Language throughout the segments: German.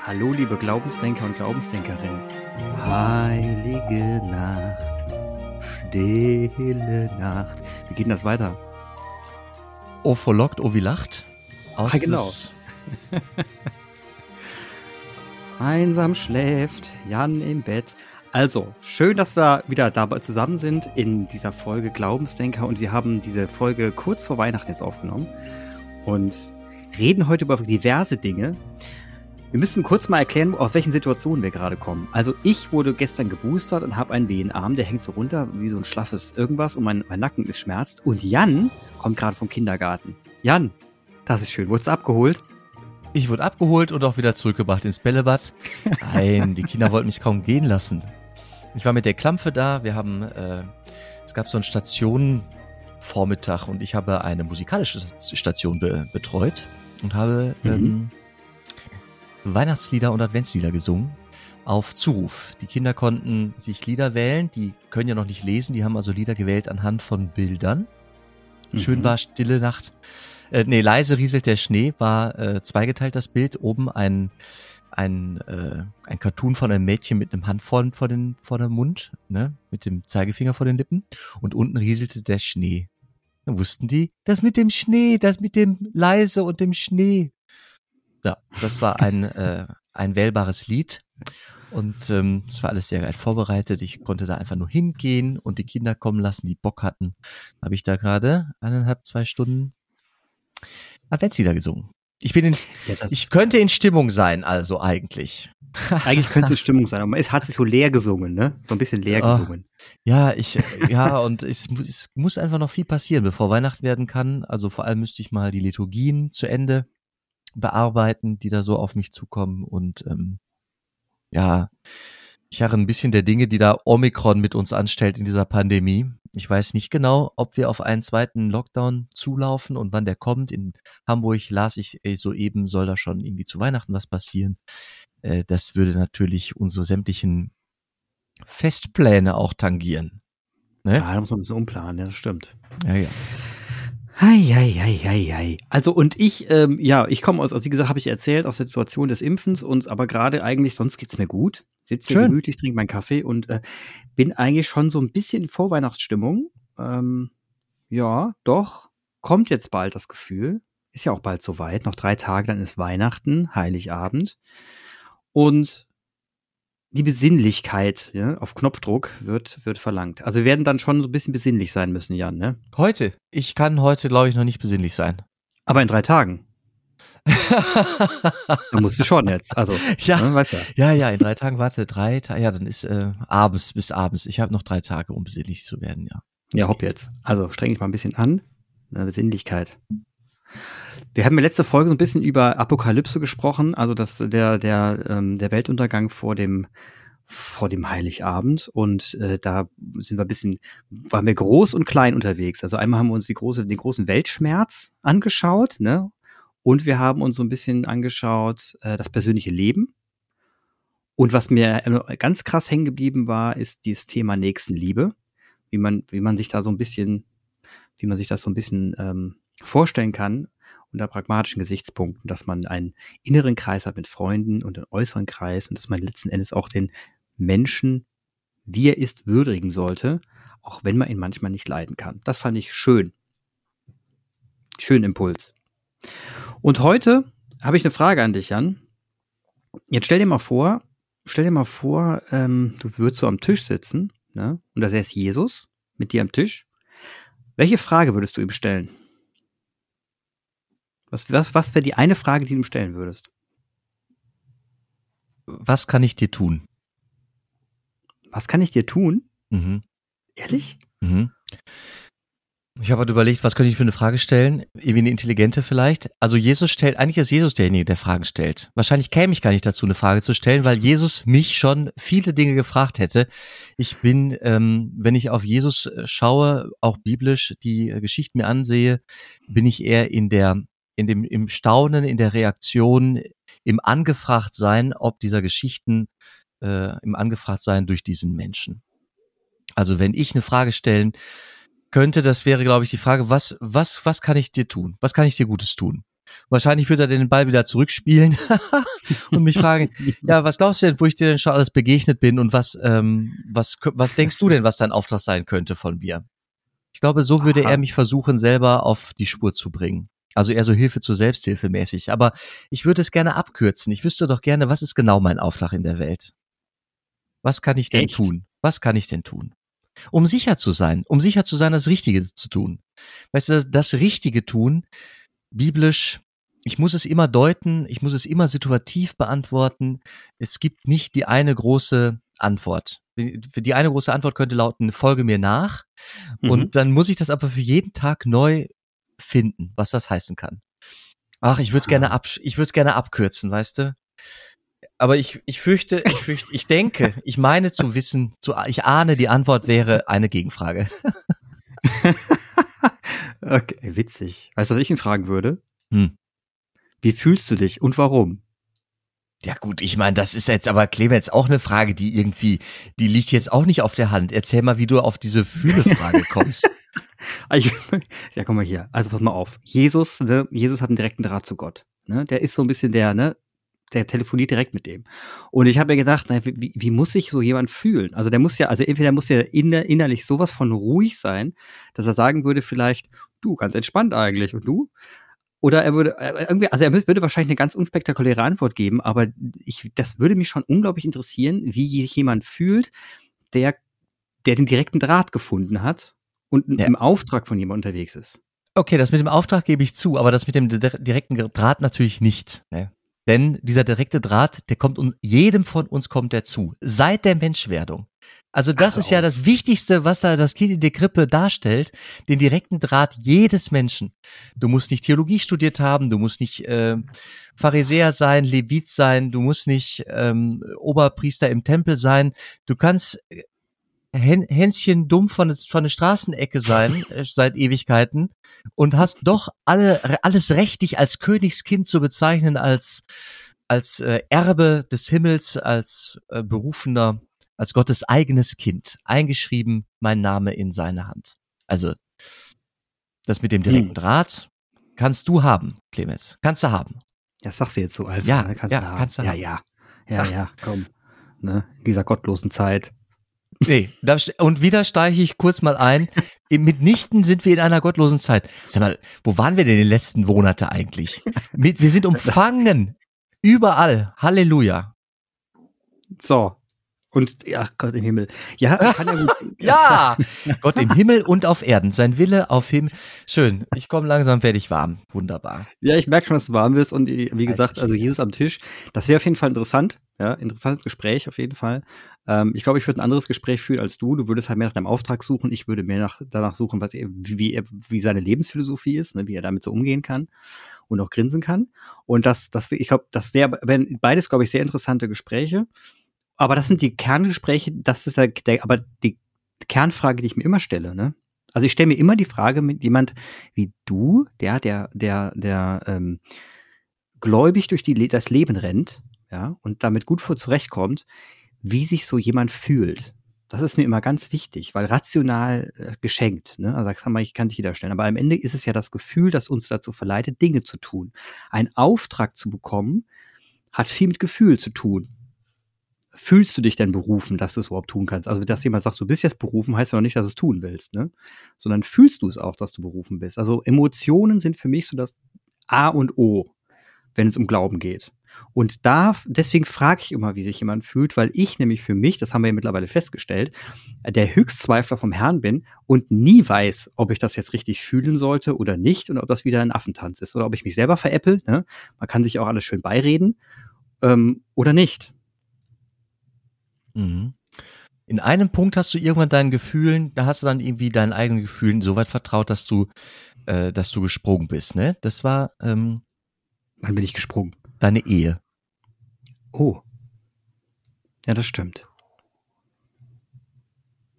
Hallo, liebe Glaubensdenker und Glaubensdenkerinnen. Heilige Nacht, stille Nacht. Wie geht denn das weiter? O verlockt, o wie lacht. Aus ah, genau. Einsam schläft Jan im Bett. Also, schön, dass wir wieder dabei zusammen sind in dieser Folge Glaubensdenker und wir haben diese Folge kurz vor Weihnachten jetzt aufgenommen und reden heute über diverse Dinge. Wir müssen kurz mal erklären, auf welchen Situationen wir gerade kommen. Also ich wurde gestern geboostert und habe einen wehen Arm, der hängt so runter wie so ein schlaffes irgendwas und mein, mein Nacken ist schmerzt. Und Jan kommt gerade vom Kindergarten. Jan, das ist schön. Wurdest abgeholt? Ich wurde abgeholt und auch wieder zurückgebracht ins Bällebad. Nein, die Kinder wollten mich kaum gehen lassen. Ich war mit der Klampfe da. Wir haben, äh, es gab so einen Stationenvormittag und ich habe eine musikalische Station be betreut und habe mhm. ähm, Weihnachtslieder und Adventslieder gesungen auf Zuruf. Die Kinder konnten sich Lieder wählen, die können ja noch nicht lesen, die haben also Lieder gewählt anhand von Bildern. Mhm. Schön war Stille Nacht. Äh, nee, leise rieselt der Schnee war äh, zweigeteilt das Bild. Oben ein ein, äh, ein Cartoon von einem Mädchen mit einem Hand vor, vor, den, vor dem Mund, ne, mit dem Zeigefinger vor den Lippen. Und unten rieselte der Schnee. Dann wussten die, das mit dem Schnee, das mit dem leise und dem Schnee. Ja, das war ein, äh, ein wählbares Lied. Und ähm, es war alles sehr geil vorbereitet. Ich konnte da einfach nur hingehen und die Kinder kommen lassen, die Bock hatten. Habe ich da gerade eineinhalb, zwei Stunden Adventslieder gesungen. Ich bin in, ja, ich könnte in Stimmung sein, also eigentlich. Eigentlich könnte es in Stimmung sein, aber es hat sich so leer gesungen, ne? So ein bisschen leer oh, gesungen. Ja, ich, ja, und es, es muss einfach noch viel passieren, bevor Weihnacht werden kann. Also vor allem müsste ich mal die Liturgien zu Ende bearbeiten, die da so auf mich zukommen und ähm, ja, ich harre ein bisschen der Dinge, die da Omikron mit uns anstellt in dieser Pandemie. Ich weiß nicht genau, ob wir auf einen zweiten Lockdown zulaufen und wann der kommt. In Hamburg las ich ey, soeben, soll da schon irgendwie zu Weihnachten was passieren. Äh, das würde natürlich unsere sämtlichen Festpläne auch tangieren. Ne? Ja, da muss man ein bisschen umplanen, ja, das stimmt. Ja, ja. Hei, hei, hei, hei, hei. Also und ich, ähm, ja, ich komme aus, also wie gesagt, habe ich erzählt, aus der Situation des Impfens und aber gerade eigentlich, sonst geht's mir gut. Sitze hier gemütlich, trinke meinen Kaffee und äh, bin eigentlich schon so ein bisschen in Vorweihnachtsstimmung. Ähm, ja, doch, kommt jetzt bald das Gefühl. Ist ja auch bald soweit. Noch drei Tage, dann ist Weihnachten, Heiligabend. Und die Besinnlichkeit ja, auf Knopfdruck wird, wird verlangt. Also wir werden dann schon so ein bisschen besinnlich sein müssen, Jan, ne? Heute. Ich kann heute, glaube ich, noch nicht besinnlich sein. Aber in drei Tagen. da musst du schon jetzt. Also, ja, ne, weißt ja. ja, ja, in drei Tagen, warte, drei Tage, ja, dann ist äh, abends bis abends. Ich habe noch drei Tage, um besinnlich zu werden, ja. Das ja, hopp geht. jetzt. Also streng dich mal ein bisschen an. Eine Besinnlichkeit. Wir haben in der letzten Folge so ein bisschen über Apokalypse gesprochen, also dass der, der, ähm, der Weltuntergang vor dem, vor dem Heiligabend und äh, da sind wir ein bisschen, waren wir groß und klein unterwegs. Also einmal haben wir uns die große, den großen Weltschmerz angeschaut, ne? Und wir haben uns so ein bisschen angeschaut, äh, das persönliche Leben. Und was mir ganz krass hängen geblieben war, ist dieses Thema Nächstenliebe. Wie man, wie man sich da so ein bisschen, wie man sich das so ein bisschen ähm, vorstellen kann unter pragmatischen Gesichtspunkten, dass man einen inneren Kreis hat mit Freunden und einen äußeren Kreis und dass man letzten Endes auch den Menschen, wie er ist, würdigen sollte, auch wenn man ihn manchmal nicht leiden kann. Das fand ich schön. Schön Impuls. Und heute habe ich eine Frage an dich, Jan. Jetzt stell dir mal vor, stell dir mal vor, ähm, du würdest so am Tisch sitzen, ne? Und da säß Jesus mit dir am Tisch. Welche Frage würdest du ihm stellen? Was, was, was wäre die eine Frage, die du ihm stellen würdest? Was kann ich dir tun? Was kann ich dir tun? Mhm. Ehrlich? Mhm. Ich habe halt überlegt, was könnte ich für eine Frage stellen? Irgendwie eine intelligente vielleicht. Also Jesus stellt, eigentlich ist Jesus derjenige, der Fragen stellt. Wahrscheinlich käme ich gar nicht dazu, eine Frage zu stellen, weil Jesus mich schon viele Dinge gefragt hätte. Ich bin, ähm, wenn ich auf Jesus äh, schaue, auch biblisch die äh, Geschichten mir ansehe, bin ich eher in der, in dem, im Staunen, in der Reaktion, im Angefragtsein, ob dieser Geschichten, äh, im Angefragtsein durch diesen Menschen. Also wenn ich eine Frage stellen könnte, das wäre, glaube ich, die Frage, was, was, was kann ich dir tun? Was kann ich dir Gutes tun? Wahrscheinlich wird er den Ball wieder zurückspielen und mich fragen, ja, was glaubst du denn, wo ich dir denn schon alles begegnet bin und was, ähm, was, was denkst du denn, was dein Auftrag sein könnte von mir? Ich glaube, so würde Aha. er mich versuchen, selber auf die Spur zu bringen. Also eher so Hilfe zur Selbsthilfe mäßig. Aber ich würde es gerne abkürzen. Ich wüsste doch gerne, was ist genau mein Auftrag in der Welt? Was kann ich denn Echt? tun? Was kann ich denn tun? Um sicher zu sein, um sicher zu sein, das Richtige zu tun. Weißt du, das, das Richtige tun, biblisch, ich muss es immer deuten, ich muss es immer situativ beantworten. Es gibt nicht die eine große Antwort. Die eine große Antwort könnte lauten, folge mir nach. Mhm. Und dann muss ich das aber für jeden Tag neu finden, was das heißen kann. Ach, ich würde es gerne ab, ich würde es gerne abkürzen, weißt du? Aber ich, ich fürchte, ich fürchte, ich denke, ich meine zu wissen, zu, ich ahne, die Antwort wäre eine Gegenfrage. okay, witzig. Weißt du, was ich ihn fragen würde? Hm. Wie fühlst du dich und warum? Ja gut, ich meine, das ist jetzt aber Clemens auch eine Frage, die irgendwie, die liegt jetzt auch nicht auf der Hand. Erzähl mal, wie du auf diese Fühlefrage kommst. ja, komm mal hier. Also pass mal auf. Jesus, ne, Jesus hat einen direkten Draht zu Gott. Ne? Der ist so ein bisschen der, ne, der telefoniert direkt mit dem. Und ich habe mir gedacht, na, wie, wie muss sich so jemand fühlen? Also der muss ja, also entweder muss ja inner, innerlich sowas von ruhig sein, dass er sagen würde vielleicht, du, ganz entspannt eigentlich. Und du? Oder er würde irgendwie, also er würde wahrscheinlich eine ganz unspektakuläre Antwort geben, aber ich, das würde mich schon unglaublich interessieren, wie sich jemand fühlt, der, der den direkten Draht gefunden hat und ja. im Auftrag von jemandem unterwegs ist. Okay, das mit dem Auftrag gebe ich zu, aber das mit dem direkten Draht natürlich nicht. Ne? Denn dieser direkte Draht, der kommt und jedem von uns kommt der zu. Seit der Menschwerdung. Also das Ach, ist ja das Wichtigste, was da das Kind in der Krippe darstellt, den direkten Draht jedes Menschen. Du musst nicht Theologie studiert haben, du musst nicht äh, Pharisäer sein, Levit sein, du musst nicht ähm, Oberpriester im Tempel sein. Du kannst äh, Hänschen dumm von, von der Straßenecke sein äh, seit Ewigkeiten und hast doch alle, alles Recht, dich als Königskind zu bezeichnen, als, als äh, Erbe des Himmels, als äh, berufener, als Gottes eigenes Kind. Eingeschrieben, mein Name in seine Hand. Also, das mit dem direkten hm. Draht kannst du haben, Clemens. Kannst du haben. Das sagst du jetzt so einfach. Ja, ne? kannst ja, du haben. Kannst du ja, haben. ja. Ja, ja, komm. Ne? In dieser gottlosen Zeit. Nee, da, und wieder steige ich kurz mal ein. Mitnichten sind wir in einer gottlosen Zeit. Sag mal, wo waren wir denn in den letzten Monate eigentlich? Mit, wir sind umfangen. Überall. Halleluja. So, und ja, Gott im Himmel. Ja, kann ja gut. ja, Gott im Himmel und auf Erden. Sein Wille auf Himmel. Schön. Ich komme langsam, werde ich warm. Wunderbar. Ja, ich merke schon, dass du warm wirst. Und wie gesagt, also Jesus am Tisch. Das wäre auf jeden Fall interessant. Ja, interessantes Gespräch auf jeden Fall. Ähm, ich glaube, ich würde ein anderes Gespräch führen als du. Du würdest halt mehr nach deinem Auftrag suchen. Ich würde mehr nach, danach suchen, was er, wie, er, wie seine Lebensphilosophie ist, ne, wie er damit so umgehen kann und auch grinsen kann. Und das, das, ich glaube, das wäre, wenn beides, glaube ich, sehr interessante Gespräche aber das sind die Kerngespräche, das ist ja der, aber die Kernfrage, die ich mir immer stelle, ne? Also ich stelle mir immer die Frage mit jemand wie du, der, der, der, der ähm, gläubig durch die, das Leben rennt, ja, und damit gut vor zurechtkommt, wie sich so jemand fühlt. Das ist mir immer ganz wichtig, weil rational äh, geschenkt, ne? Also kann man, ich kann sich jeder stellen. Aber am Ende ist es ja das Gefühl, das uns dazu verleitet, Dinge zu tun. Ein Auftrag zu bekommen, hat viel mit Gefühl zu tun fühlst du dich denn berufen, dass du es überhaupt tun kannst? Also, dass jemand sagt, du bist jetzt berufen, heißt ja noch nicht, dass du es tun willst, ne? Sondern fühlst du es auch, dass du berufen bist. Also, Emotionen sind für mich so das A und O, wenn es um Glauben geht. Und da, deswegen frage ich immer, wie sich jemand fühlt, weil ich nämlich für mich, das haben wir ja mittlerweile festgestellt, der Höchstzweifler vom Herrn bin und nie weiß, ob ich das jetzt richtig fühlen sollte oder nicht und ob das wieder ein Affentanz ist oder ob ich mich selber veräppel. Ne? Man kann sich auch alles schön beireden ähm, oder nicht. Mhm. In einem Punkt hast du irgendwann deinen Gefühlen, da hast du dann irgendwie deinen eigenen Gefühlen so weit vertraut, dass du, äh, dass du gesprungen bist, ne? Das war, ähm, Wann bin ich gesprungen? Deine Ehe. Oh. Ja, das stimmt.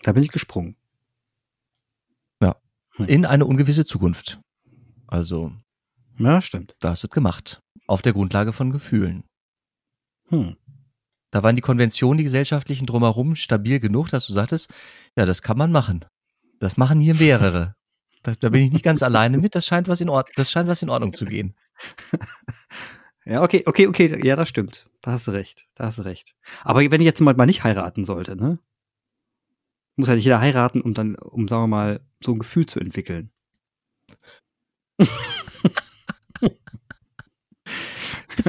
Da bin ich gesprungen. Ja. Hm. In eine ungewisse Zukunft. Also. Ja, stimmt. Da hast du es gemacht. Auf der Grundlage von Gefühlen. Hm. Da waren die Konventionen, die gesellschaftlichen drumherum stabil genug, dass du sagtest, ja, das kann man machen. Das machen hier mehrere. Da, da bin ich nicht ganz alleine mit. Das scheint was in Ordnung, das scheint was in Ordnung zu gehen. Ja, okay, okay, okay, ja, das stimmt. Da hast du recht. Da hast du recht. Aber wenn ich jetzt mal nicht heiraten sollte, ne? Muss ja nicht jeder heiraten, um dann, um, sagen wir mal, so ein Gefühl zu entwickeln.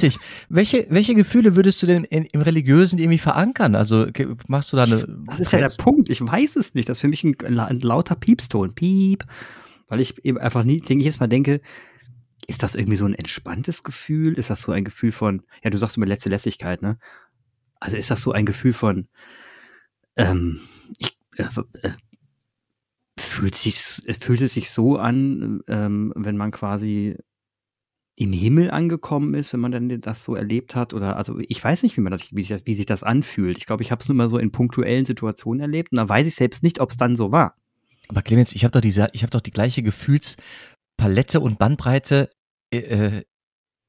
Witzig. Welche, welche Gefühle würdest du denn in, im Religiösen irgendwie verankern? Also machst du da eine. Das ist ja der Punkt. Ich weiß es nicht. Das ist für mich ein, ein lauter Piepston. Piep. Weil ich eben einfach nie, denke ich jetzt mal denke, ist das irgendwie so ein entspanntes Gefühl? Ist das so ein Gefühl von, ja, du sagst immer letzte Lässigkeit, ne? Also ist das so ein Gefühl von, ähm, ich, äh, äh, fühlt sich, fühlt es sich so an, ähm, wenn man quasi im Himmel angekommen ist, wenn man dann das so erlebt hat oder also ich weiß nicht, wie man das, wie, sich das, wie sich das anfühlt. Ich glaube, ich habe es nur mal so in punktuellen Situationen erlebt und da weiß ich selbst nicht, ob es dann so war. Aber Clemens, ich habe doch diese, ich habe doch die gleiche Gefühlspalette und Bandbreite äh, äh,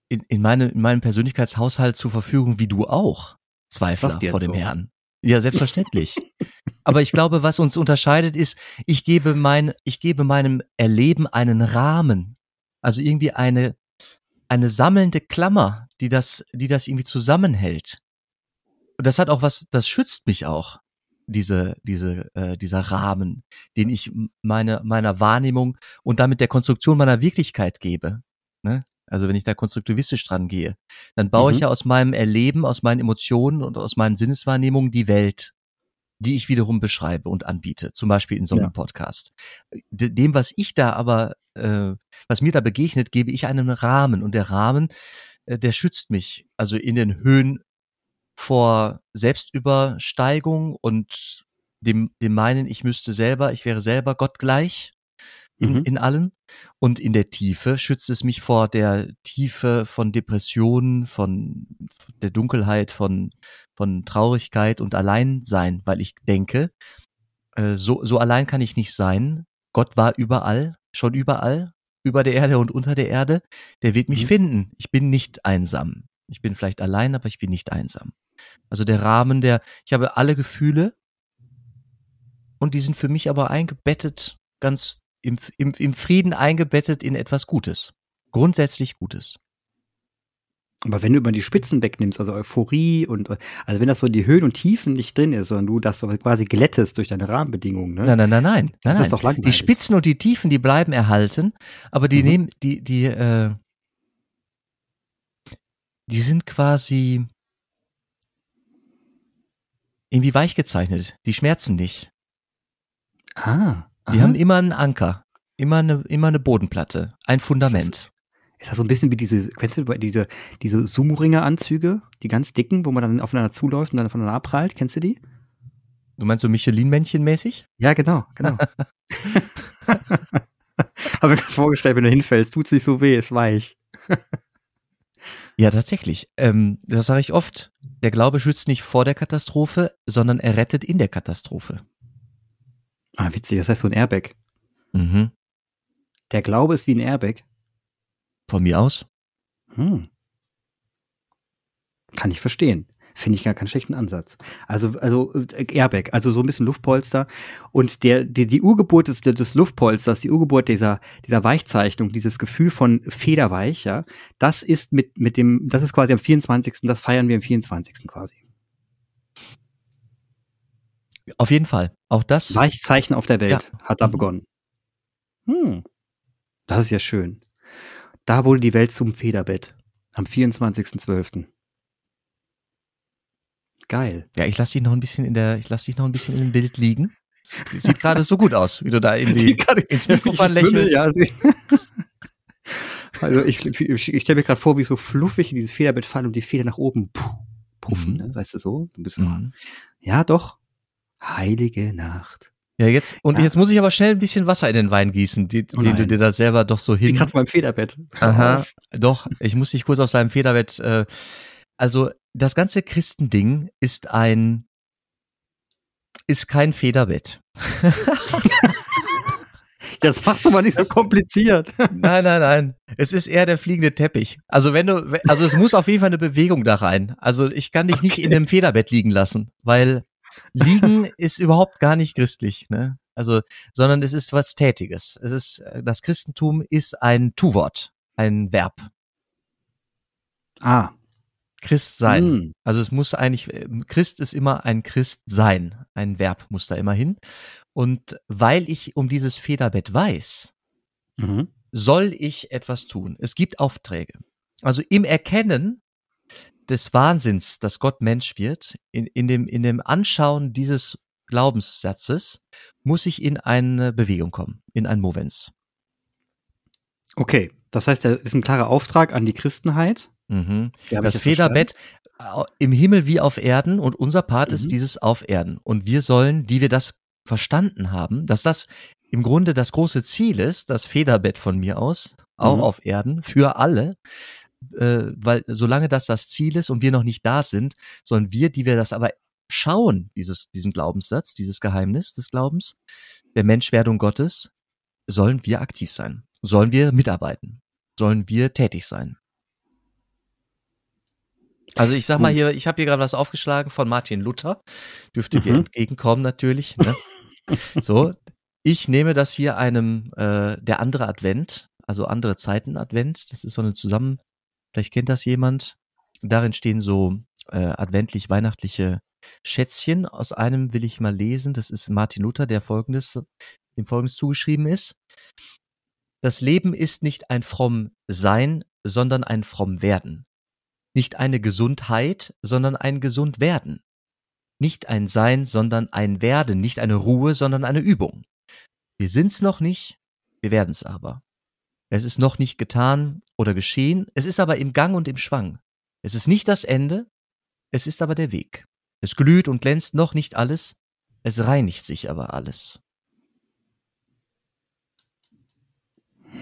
in, in, meine, in meinem Persönlichkeitshaushalt zur Verfügung wie du auch. Zweifler vor dem so? Herrn. Ja, selbstverständlich. Aber ich glaube, was uns unterscheidet, ist, ich gebe mein, ich gebe meinem Erleben einen Rahmen. Also irgendwie eine, eine sammelnde Klammer, die das, die das irgendwie zusammenhält. Und das hat auch was, das schützt mich auch, diese, diese, äh, dieser Rahmen, den ich meine, meiner Wahrnehmung und damit der Konstruktion meiner Wirklichkeit gebe. Ne? Also wenn ich da konstruktivistisch dran gehe, dann baue mhm. ich ja aus meinem Erleben, aus meinen Emotionen und aus meinen Sinneswahrnehmungen die Welt, die ich wiederum beschreibe und anbiete, zum Beispiel in so einem ja. Podcast. Dem, was ich da aber, äh, was mir da begegnet, gebe ich einen Rahmen und der Rahmen, äh, der schützt mich, also in den Höhen vor Selbstübersteigung und dem, dem meinen, ich müsste selber, ich wäre selber gottgleich in, mhm. in allen. Und in der Tiefe schützt es mich vor der Tiefe von Depressionen, von der Dunkelheit, von, von Traurigkeit und Alleinsein, weil ich denke, äh, so, so allein kann ich nicht sein. Gott war überall, schon überall, über der Erde und unter der Erde. Der wird mich mhm. finden. Ich bin nicht einsam. Ich bin vielleicht allein, aber ich bin nicht einsam. Also der Rahmen der, ich habe alle Gefühle und die sind für mich aber eingebettet ganz im, im, im Frieden eingebettet in etwas Gutes. Grundsätzlich Gutes. Aber wenn du immer die Spitzen wegnimmst, also Euphorie und also wenn das so die Höhen und Tiefen nicht drin ist, sondern du das quasi glättest durch deine Rahmenbedingungen, ne? Nein, nein, nein, nein. nein, nein. Doch langweilig. die Spitzen und die Tiefen, die bleiben erhalten, aber die mhm. nehmen, die, die, äh, die sind quasi irgendwie weich gezeichnet. Die schmerzen nicht. Ah. Die Aha. haben immer einen Anker, immer eine, immer eine Bodenplatte, ein Fundament. Ist das, so ein bisschen wie diese, kennst du diese, diese Sumo-Ringer-Anzüge, die ganz dicken, wo man dann aufeinander zuläuft und dann voneinander abprallt? Kennst du die? Du meinst so Michelin-Männchen mäßig? Ja, genau, genau. Habe mir gerade vorgestellt, wenn du hinfällst, tut's nicht so weh, ist weich. ja, tatsächlich. Ähm, das sage ich oft. Der Glaube schützt nicht vor der Katastrophe, sondern er rettet in der Katastrophe. Ah, witzig, das heißt so ein Airbag. Mhm. Der Glaube ist wie ein Airbag. Von mir aus? Hm. Kann ich verstehen. Finde ich gar keinen schlechten Ansatz. Also, also äh, Airbag, also so ein bisschen Luftpolster. Und der, die, die Urgeburt des, des Luftpolsters, die Urgeburt dieser, dieser Weichzeichnung, dieses Gefühl von Federweich, ja, das ist mit, mit dem, das ist quasi am 24. Das feiern wir am 24. quasi. Auf jeden Fall. Auch das. Weichzeichen auf der Welt ja. hat da mhm. begonnen. Hm. Das ist ja schön. Da wurde die Welt zum Federbett. Am 24.12. Geil. Ja, ich lasse dich noch ein bisschen in der, ich lasse dich noch ein bisschen in dem Bild liegen. Sieht gerade so gut aus, wie du da in die, ins Mikrofon lächelst. Ja, also ich, ich, ich stelle mir gerade vor, wie so fluffig in dieses Federbett fallen und die Feder nach oben puffen, mhm. ne? weißt du so? Ein bisschen. Mhm. Ja, doch. Heilige Nacht. Ja, jetzt, und ja. jetzt muss ich aber schnell ein bisschen Wasser in den Wein gießen, die, oh den du dir da selber doch so hin. Ich kratze beim Federbett. Aha, doch, ich muss dich kurz aus deinem Federbett, äh, also, das ganze Christending ist ein, ist kein Federbett. Das machst du mal nicht so kompliziert. Nein, nein, nein. Es ist eher der fliegende Teppich. Also wenn du, also es muss auf jeden Fall eine Bewegung da rein. Also ich kann dich okay. nicht in einem Federbett liegen lassen, weil Liegen ist überhaupt gar nicht christlich, ne? Also, sondern es ist was Tätiges. Es ist, äh, das Christentum ist ein Tu-Wort, ein Verb. Ah. Christ sein. Hm. Also es muss eigentlich, äh, Christ ist immer ein Christ sein. Ein Verb muss da immer hin. Und weil ich um dieses Federbett weiß, mhm. soll ich etwas tun. Es gibt Aufträge. Also im Erkennen des Wahnsinns, dass Gott Mensch wird, in, in, dem, in dem Anschauen dieses Glaubenssatzes, muss ich in eine Bewegung kommen, in ein Movens. Okay, das heißt, da ist ein klarer Auftrag an die Christenheit. Mhm. Das Federbett verstanden. im Himmel wie auf Erden und unser Part mhm. ist dieses auf Erden. Und wir sollen, die wir das verstanden haben, dass das im Grunde das große Ziel ist, das Federbett von mir aus, auch mhm. auf Erden, für alle, äh, weil solange das das Ziel ist und wir noch nicht da sind, sollen wir, die wir das aber schauen, dieses, diesen Glaubenssatz, dieses Geheimnis des Glaubens, der Menschwerdung Gottes, sollen wir aktiv sein, sollen wir mitarbeiten, sollen wir tätig sein. Also ich sag mal hier, ich habe hier gerade was aufgeschlagen von Martin Luther, dürfte mhm. dir entgegenkommen natürlich. Ne? so, ich nehme das hier einem äh, der andere Advent, also andere Zeiten Advent. Das ist so eine zusammen Vielleicht kennt das jemand. Darin stehen so äh, adventlich-weihnachtliche Schätzchen. Aus einem will ich mal lesen. Das ist Martin Luther, der folgendes, dem folgendes zugeschrieben ist. Das Leben ist nicht ein fromm Sein, sondern ein fromm Werden. Nicht eine Gesundheit, sondern ein gesund Werden. Nicht ein Sein, sondern ein Werden. Nicht eine Ruhe, sondern eine Übung. Wir sind's noch nicht, wir werden's aber. Es ist noch nicht getan oder geschehen, es ist aber im Gang und im Schwang. Es ist nicht das Ende, es ist aber der Weg. Es glüht und glänzt noch nicht alles, es reinigt sich aber alles.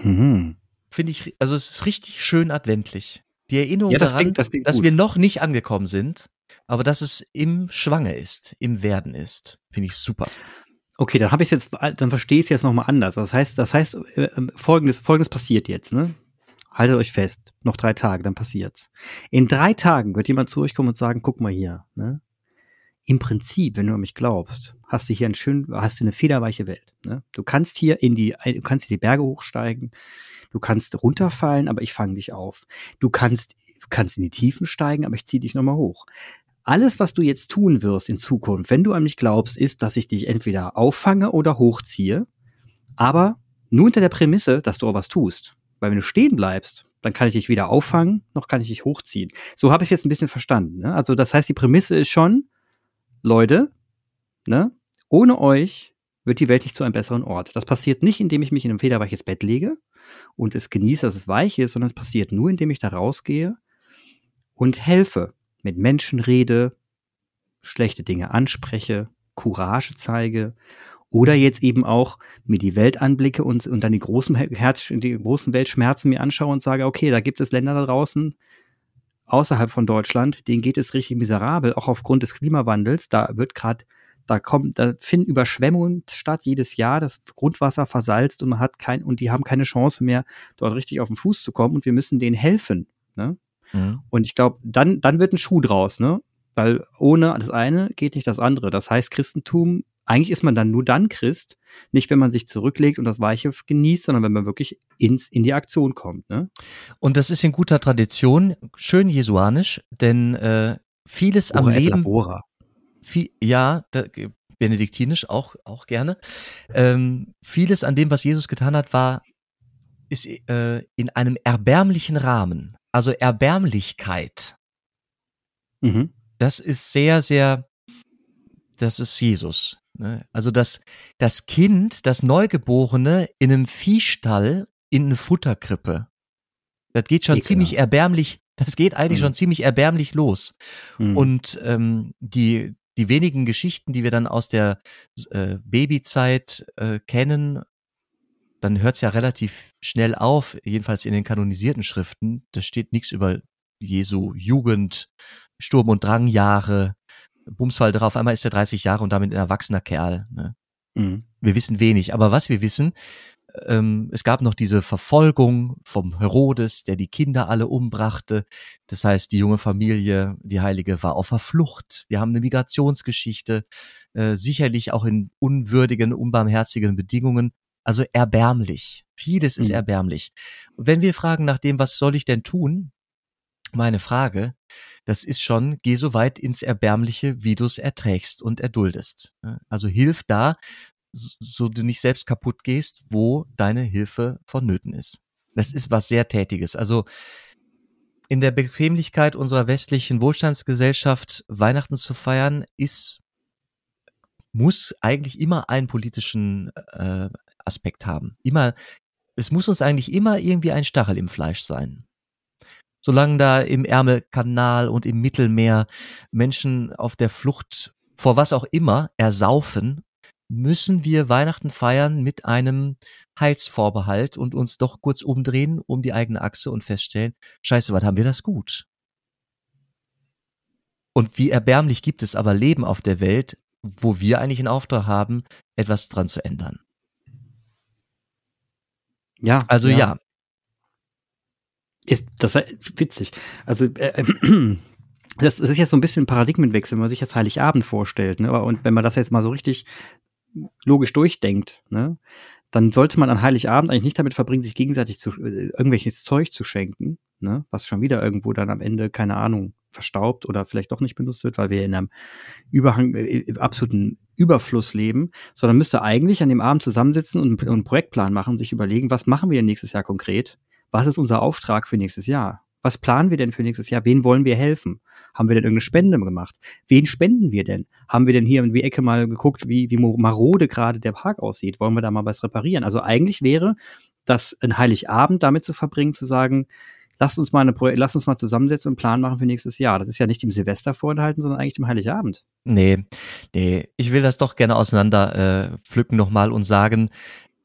Mhm. Finde ich, also es ist richtig schön adventlich. Die Erinnerung ja, daran, klingt, das dass wir noch nicht angekommen sind, aber dass es im Schwange ist, im Werden ist, finde ich super. Okay, dann habe ich jetzt, dann verstehe ich es jetzt nochmal anders. Das heißt, das heißt, äh, ähm, folgendes, folgendes passiert jetzt, ne? Haltet euch fest, noch drei Tage, dann passiert's. In drei Tagen wird jemand zu euch kommen und sagen, guck mal hier, ne? Im Prinzip, wenn du an mich glaubst, hast du hier ein schön, hast du eine federweiche Welt. Ne? Du kannst hier in die, du kannst in die Berge hochsteigen, du kannst runterfallen, aber ich fange dich auf. Du kannst, du kannst in die Tiefen steigen, aber ich ziehe dich nochmal hoch. Alles, was du jetzt tun wirst in Zukunft, wenn du an mich glaubst, ist, dass ich dich entweder auffange oder hochziehe, aber nur unter der Prämisse, dass du auch was tust. Weil wenn du stehen bleibst, dann kann ich dich weder auffangen, noch kann ich dich hochziehen. So habe ich es jetzt ein bisschen verstanden. Ne? Also das heißt, die Prämisse ist schon, Leute, ne, ohne euch wird die Welt nicht zu einem besseren Ort. Das passiert nicht, indem ich mich in ein federweiches Bett lege und es genieße, dass es weich ist, sondern es passiert nur, indem ich da rausgehe und helfe mit Menschen rede, schlechte Dinge anspreche, Courage zeige oder jetzt eben auch mir die Welt anblicke und, und dann die großen, Herz, die großen Weltschmerzen mir anschaue und sage, okay, da gibt es Länder da draußen, außerhalb von Deutschland, denen geht es richtig miserabel, auch aufgrund des Klimawandels. Da wird gerade, da kommt, da finden Überschwemmungen statt jedes Jahr, das Grundwasser versalzt und man hat kein, und die haben keine Chance mehr, dort richtig auf den Fuß zu kommen und wir müssen denen helfen. Ne? Mhm. Und ich glaube, dann, dann wird ein Schuh draus, ne? Weil ohne das eine geht nicht das andere. Das heißt, Christentum, eigentlich ist man dann nur dann Christ, nicht wenn man sich zurücklegt und das Weiche genießt, sondern wenn man wirklich ins, in die Aktion kommt. Ne? Und das ist in guter Tradition, schön jesuanisch, denn äh, vieles Ora am Leben. Viel, ja, da, benediktinisch auch, auch gerne. Ähm, vieles an dem, was Jesus getan hat, war, ist äh, in einem erbärmlichen Rahmen. Also Erbärmlichkeit. Mhm. Das ist sehr, sehr, das ist Jesus. Ne? Also das, das Kind, das Neugeborene in einem Viehstall in eine Futterkrippe. Das geht schon Ekelhaft. ziemlich erbärmlich, das geht eigentlich mhm. schon ziemlich erbärmlich los. Mhm. Und ähm, die, die wenigen Geschichten, die wir dann aus der äh, Babyzeit äh, kennen, dann hört es ja relativ schnell auf, jedenfalls in den kanonisierten Schriften. Da steht nichts über Jesu Jugend, Sturm- und Drangjahre, Bumsfall drauf. Einmal ist er 30 Jahre und damit ein erwachsener Kerl. Ne? Mhm. Wir wissen wenig. Aber was wir wissen, ähm, es gab noch diese Verfolgung vom Herodes, der die Kinder alle umbrachte. Das heißt, die junge Familie, die Heilige, war auf der Flucht. Wir haben eine Migrationsgeschichte, äh, sicherlich auch in unwürdigen, unbarmherzigen Bedingungen. Also erbärmlich. Vieles ist mhm. erbärmlich. Wenn wir fragen nach dem, was soll ich denn tun? Meine Frage, das ist schon, geh so weit ins Erbärmliche, wie du es erträgst und erduldest. Also hilf da, so du nicht selbst kaputt gehst, wo deine Hilfe vonnöten ist. Das ist was sehr Tätiges. Also in der Bequemlichkeit unserer westlichen Wohlstandsgesellschaft Weihnachten zu feiern, ist muss eigentlich immer einen politischen äh, Aspekt haben. Immer, es muss uns eigentlich immer irgendwie ein Stachel im Fleisch sein. Solange da im Ärmelkanal und im Mittelmeer Menschen auf der Flucht vor was auch immer ersaufen, müssen wir Weihnachten feiern mit einem Heilsvorbehalt und uns doch kurz umdrehen um die eigene Achse und feststellen, scheiße, was haben wir das gut? Und wie erbärmlich gibt es aber Leben auf der Welt, wo wir eigentlich einen Auftrag haben, etwas dran zu ändern. Ja. Also ja. ja. Ist das ist witzig. Also äh, das ist jetzt so ein bisschen ein Paradigmenwechsel, wenn man sich jetzt Heiligabend vorstellt. Ne? Und wenn man das jetzt mal so richtig logisch durchdenkt, ne? dann sollte man an Heiligabend eigentlich nicht damit verbringen, sich gegenseitig zu, äh, irgendwelches Zeug zu schenken, ne? was schon wieder irgendwo dann am Ende, keine Ahnung, verstaubt oder vielleicht doch nicht benutzt wird, weil wir in einem Überhang, äh, absoluten Überfluss leben, sondern müsste eigentlich an dem Abend zusammensitzen und, und einen Projektplan machen, sich überlegen, was machen wir nächstes Jahr konkret? Was ist unser Auftrag für nächstes Jahr? Was planen wir denn für nächstes Jahr? Wen wollen wir helfen? Haben wir denn irgendeine Spende gemacht? Wen spenden wir denn? Haben wir denn hier in die Ecke mal geguckt, wie, wie marode gerade der Park aussieht? Wollen wir da mal was reparieren? Also eigentlich wäre das ein Heiligabend damit zu verbringen, zu sagen, lasst uns mal eine Pro lasst uns mal zusammensetzen und einen Plan machen für nächstes Jahr. Das ist ja nicht dem Silvester vorenthalten, sondern eigentlich dem Heiligabend. Nee, nee, ich will das doch gerne auseinander äh, pflücken nochmal und sagen,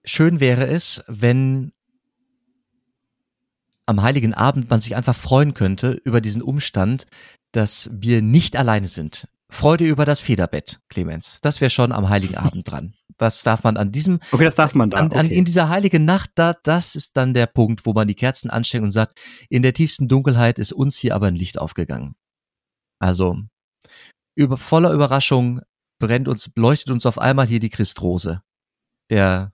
schön wäre es, wenn am Heiligen Abend man sich einfach freuen könnte über diesen Umstand, dass wir nicht alleine sind. Freude über das Federbett, Clemens. Das wäre schon am Heiligen Abend dran. Das darf man an diesem. Okay, das darf man da. An, an, in dieser heiligen Nacht, da, das ist dann der Punkt, wo man die Kerzen ansteckt und sagt, in der tiefsten Dunkelheit ist uns hier aber ein Licht aufgegangen. Also, über, voller Überraschung brennt uns, leuchtet uns auf einmal hier die Christrose. Der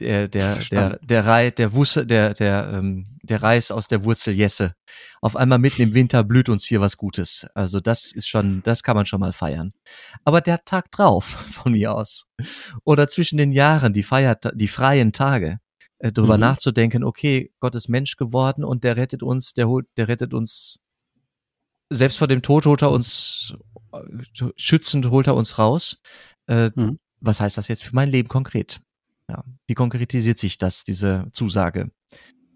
der der der der Rei, der Wusse, der der ähm, der Reis aus der Wurzel Jesse. Auf einmal mitten im Winter blüht uns hier was Gutes. Also das ist schon, das kann man schon mal feiern. Aber der Tag drauf von mir aus oder zwischen den Jahren die Feiert, die freien Tage äh, darüber mhm. nachzudenken. Okay, Gott ist Mensch geworden und der rettet uns, der holt, der rettet uns selbst vor dem Tod holt er uns äh, schützend holt er uns raus. Äh, mhm. Was heißt das jetzt für mein Leben konkret? Ja, wie konkretisiert sich das, diese Zusage,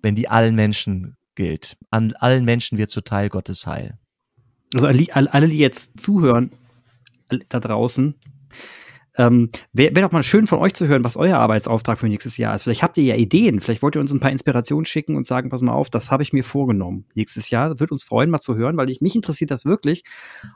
wenn die allen Menschen gilt? An allen Menschen wird zuteil Gottes Heil. Also alle, die jetzt zuhören, da draußen, ähm, Wäre wär doch mal schön von euch zu hören, was euer Arbeitsauftrag für nächstes Jahr ist. Vielleicht habt ihr ja Ideen, vielleicht wollt ihr uns ein paar Inspirationen schicken und sagen, pass mal auf, das habe ich mir vorgenommen. Nächstes Jahr würde uns freuen, mal zu hören, weil ich, mich interessiert das wirklich,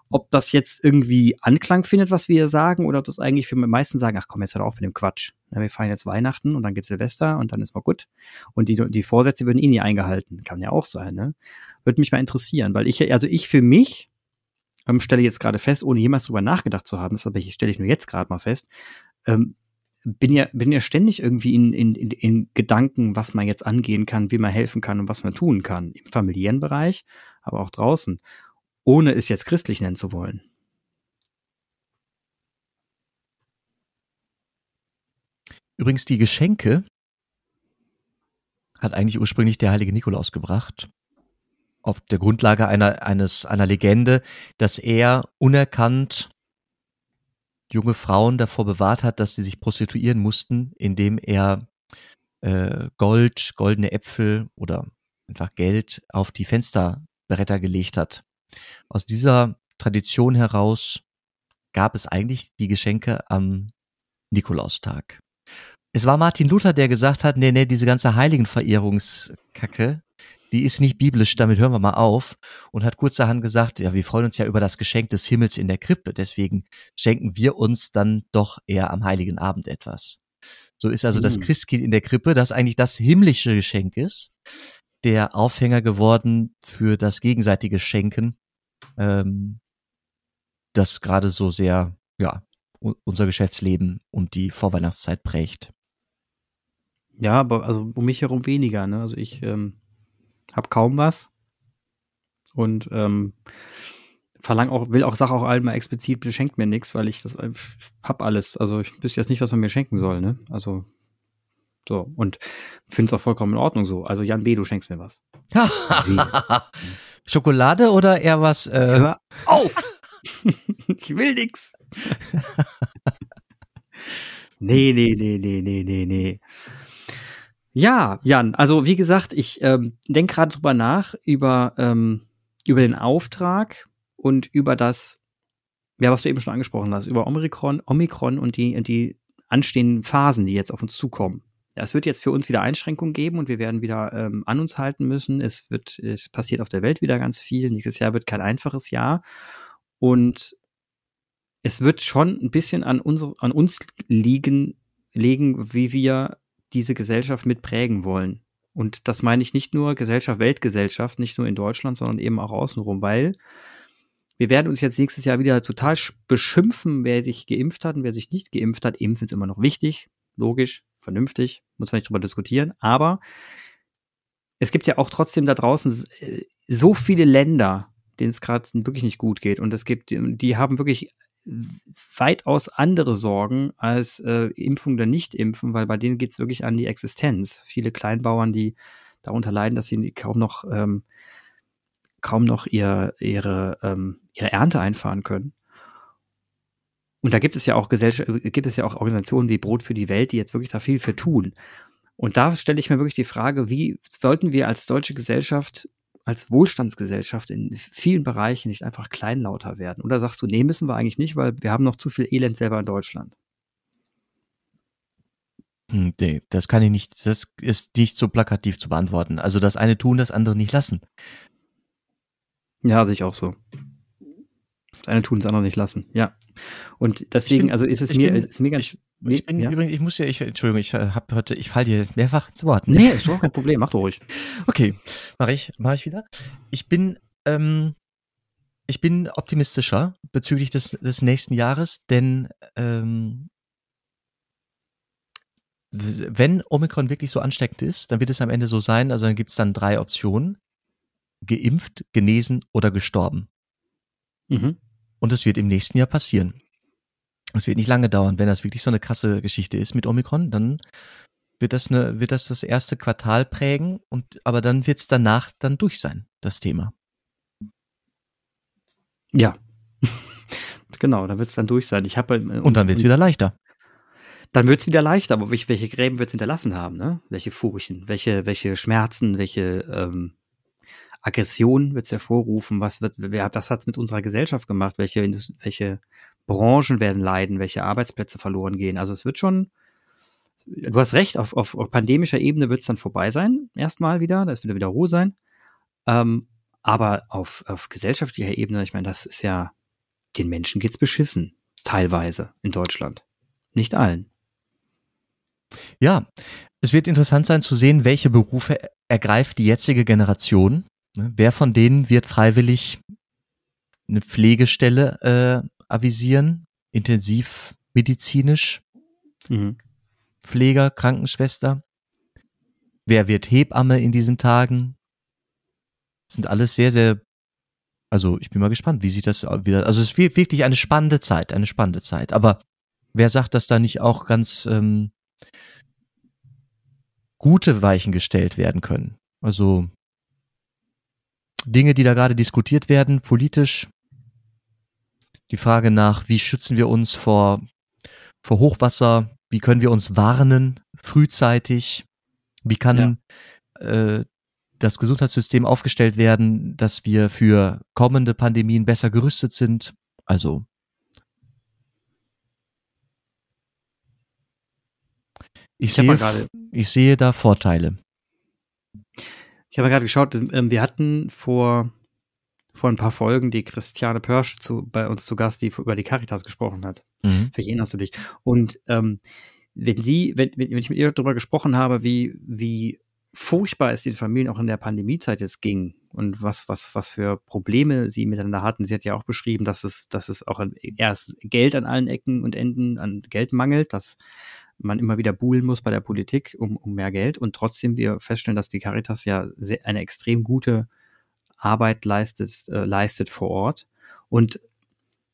ob das jetzt irgendwie Anklang findet, was wir sagen, oder ob das eigentlich für die meisten sagen, ach komm, jetzt hört auf mit dem Quatsch. Ja, wir feiern jetzt Weihnachten und dann gibt's Silvester und dann ist mal gut. Und die, die Vorsätze würden eh nie eingehalten. Kann ja auch sein, ne? Würde mich mal interessieren, weil ich, also ich für mich ähm, stelle jetzt gerade fest, ohne jemals drüber nachgedacht zu haben, das stelle ich nur jetzt gerade mal fest, ähm, bin ja, bin ja ständig irgendwie in, in, in, in Gedanken, was man jetzt angehen kann, wie man helfen kann und was man tun kann. Im familiären Bereich, aber auch draußen. Ohne es jetzt christlich nennen zu wollen. Übrigens, die Geschenke hat eigentlich ursprünglich der heilige Nikolaus gebracht auf der Grundlage einer, eines, einer Legende, dass er unerkannt junge Frauen davor bewahrt hat, dass sie sich prostituieren mussten, indem er äh, Gold, goldene Äpfel oder einfach Geld auf die Fensterbretter gelegt hat. Aus dieser Tradition heraus gab es eigentlich die Geschenke am Nikolaustag. Es war Martin Luther, der gesagt hat, nee, nee, diese ganze Heiligenverehrungskacke, die ist nicht biblisch, damit hören wir mal auf. Und hat kurzerhand gesagt, ja, wir freuen uns ja über das Geschenk des Himmels in der Krippe, deswegen schenken wir uns dann doch eher am Heiligen Abend etwas. So ist also das Christkind in der Krippe, das eigentlich das himmlische Geschenk ist, der Aufhänger geworden für das gegenseitige Schenken, ähm, das gerade so sehr, ja, unser Geschäftsleben und die Vorweihnachtszeit prägt. Ja, aber also um mich herum weniger. Ne? Also ich ähm, habe kaum was und ähm, verlang auch, will auch, sag auch allen mal explizit, schenkt mir nichts, weil ich das ich hab alles. Also ich wüsste jetzt nicht, was man mir schenken soll, ne? Also so und finde es auch vollkommen in Ordnung so. Also Jan B, du schenkst mir was. Schokolade oder eher was? Äh Hör auf! ich will nix. nee, nee, nee, nee, nee, nee, nee. Ja, Jan, also wie gesagt, ich ähm, denke gerade drüber nach, über, ähm, über den Auftrag und über das, ja, was du eben schon angesprochen hast, über Omikron, Omikron und die, die anstehenden Phasen, die jetzt auf uns zukommen. Es wird jetzt für uns wieder Einschränkungen geben und wir werden wieder ähm, an uns halten müssen. Es wird, es passiert auf der Welt wieder ganz viel. Nächstes Jahr wird kein einfaches Jahr. Und es wird schon ein bisschen an, unsere, an uns liegen, legen, wie wir diese Gesellschaft mit prägen wollen. Und das meine ich nicht nur Gesellschaft, Weltgesellschaft, nicht nur in Deutschland, sondern eben auch außenrum, weil wir werden uns jetzt nächstes Jahr wieder total beschimpfen, wer sich geimpft hat und wer sich nicht geimpft hat. Impfen ist immer noch wichtig, logisch, vernünftig, muss man nicht drüber diskutieren. Aber es gibt ja auch trotzdem da draußen äh, so viele Länder, denen es gerade wirklich nicht gut geht. Und es gibt, die haben wirklich weitaus andere Sorgen als äh, Impfung oder Nicht-Impfen, weil bei denen geht es wirklich an die Existenz. Viele Kleinbauern, die darunter leiden, dass sie kaum noch ähm, kaum noch ihr, ihre, ähm, ihre Ernte einfahren können. Und da gibt es ja auch Gesellschaft, gibt es ja auch Organisationen wie Brot für die Welt, die jetzt wirklich da viel für tun. Und da stelle ich mir wirklich die Frage, wie sollten wir als deutsche Gesellschaft als Wohlstandsgesellschaft in vielen Bereichen nicht einfach kleinlauter werden? Oder sagst du, nee, müssen wir eigentlich nicht, weil wir haben noch zu viel Elend selber in Deutschland? Hm, nee, das kann ich nicht, das ist nicht so plakativ zu beantworten. Also das eine tun, das andere nicht lassen. Ja, sehe ich auch so. Das eine tun, das andere nicht lassen. Ja. Und deswegen, bin, also ist es mir, bin, ist mir ganz. Ich, ich bin ja? übrigens, ich muss ja, ich, Entschuldigung, ich äh, habe heute, ich falle dir mehrfach zu Wort. Nee, ist doch kein Problem, mach doch ruhig. Okay, mache ich, mache ich wieder. Ich bin, ähm, ich bin optimistischer bezüglich des, des nächsten Jahres, denn ähm, wenn Omikron wirklich so ansteckend ist, dann wird es am Ende so sein, also dann gibt es dann drei Optionen. Geimpft, genesen oder gestorben. Mhm. Und es wird im nächsten Jahr passieren. Es wird nicht lange dauern. Wenn das wirklich so eine krasse Geschichte ist mit Omikron, dann wird das, eine, wird das das erste Quartal prägen und aber dann wird es danach dann durch sein, das Thema. Ja. genau, dann wird es dann durch sein. Ich habe äh, und dann wird es wieder leichter. Dann wird es wieder leichter, aber welche Gräben wird es hinterlassen haben, ne? Welche Furchen, welche, welche Schmerzen, welche ähm, Aggression wird es hervorrufen, was wird, wer, was hat es mit unserer Gesellschaft gemacht, welche, welche Branchen werden leiden, welche Arbeitsplätze verloren gehen. Also es wird schon, du hast recht, auf, auf, auf pandemischer Ebene wird es dann vorbei sein, erstmal wieder, das wird wieder Ruhe sein. Ähm, aber auf, auf gesellschaftlicher Ebene, ich meine, das ist ja, den Menschen geht's beschissen, teilweise in Deutschland. Nicht allen. Ja, es wird interessant sein zu sehen, welche Berufe ergreift die jetzige Generation. Ne, wer von denen wird freiwillig eine Pflegestelle äh, avisieren, intensivmedizinisch, mhm. Pfleger, Krankenschwester. Wer wird Hebamme in diesen Tagen? Das sind alles sehr, sehr, also ich bin mal gespannt, wie sich das wieder, also es ist wirklich eine spannende Zeit, eine spannende Zeit. Aber wer sagt, dass da nicht auch ganz ähm, gute Weichen gestellt werden können? Also Dinge, die da gerade diskutiert werden, politisch, die Frage nach, wie schützen wir uns vor, vor Hochwasser, wie können wir uns warnen frühzeitig, wie kann ja. äh, das Gesundheitssystem aufgestellt werden, dass wir für kommende Pandemien besser gerüstet sind. Also ich, ich sehe, ich sehe da Vorteile. Ich habe gerade geschaut, ähm, wir hatten vor vor ein paar Folgen die Christiane Pörsch zu, bei uns zu Gast, die über die Caritas gesprochen hat. Mhm. Vielleicht erinnerst du dich. Und ähm, wenn sie, wenn, wenn ich mit ihr darüber gesprochen habe, wie, wie furchtbar es den Familien auch in der Pandemiezeit jetzt ging und was, was, was für Probleme sie miteinander hatten. Sie hat ja auch beschrieben, dass es, dass es auch erst Geld an allen Ecken und Enden an Geld mangelt, dass man immer wieder buhlen muss bei der Politik um, um mehr Geld und trotzdem wir feststellen, dass die Caritas ja sehr, eine extrem gute Arbeit leistet, äh, leistet vor Ort und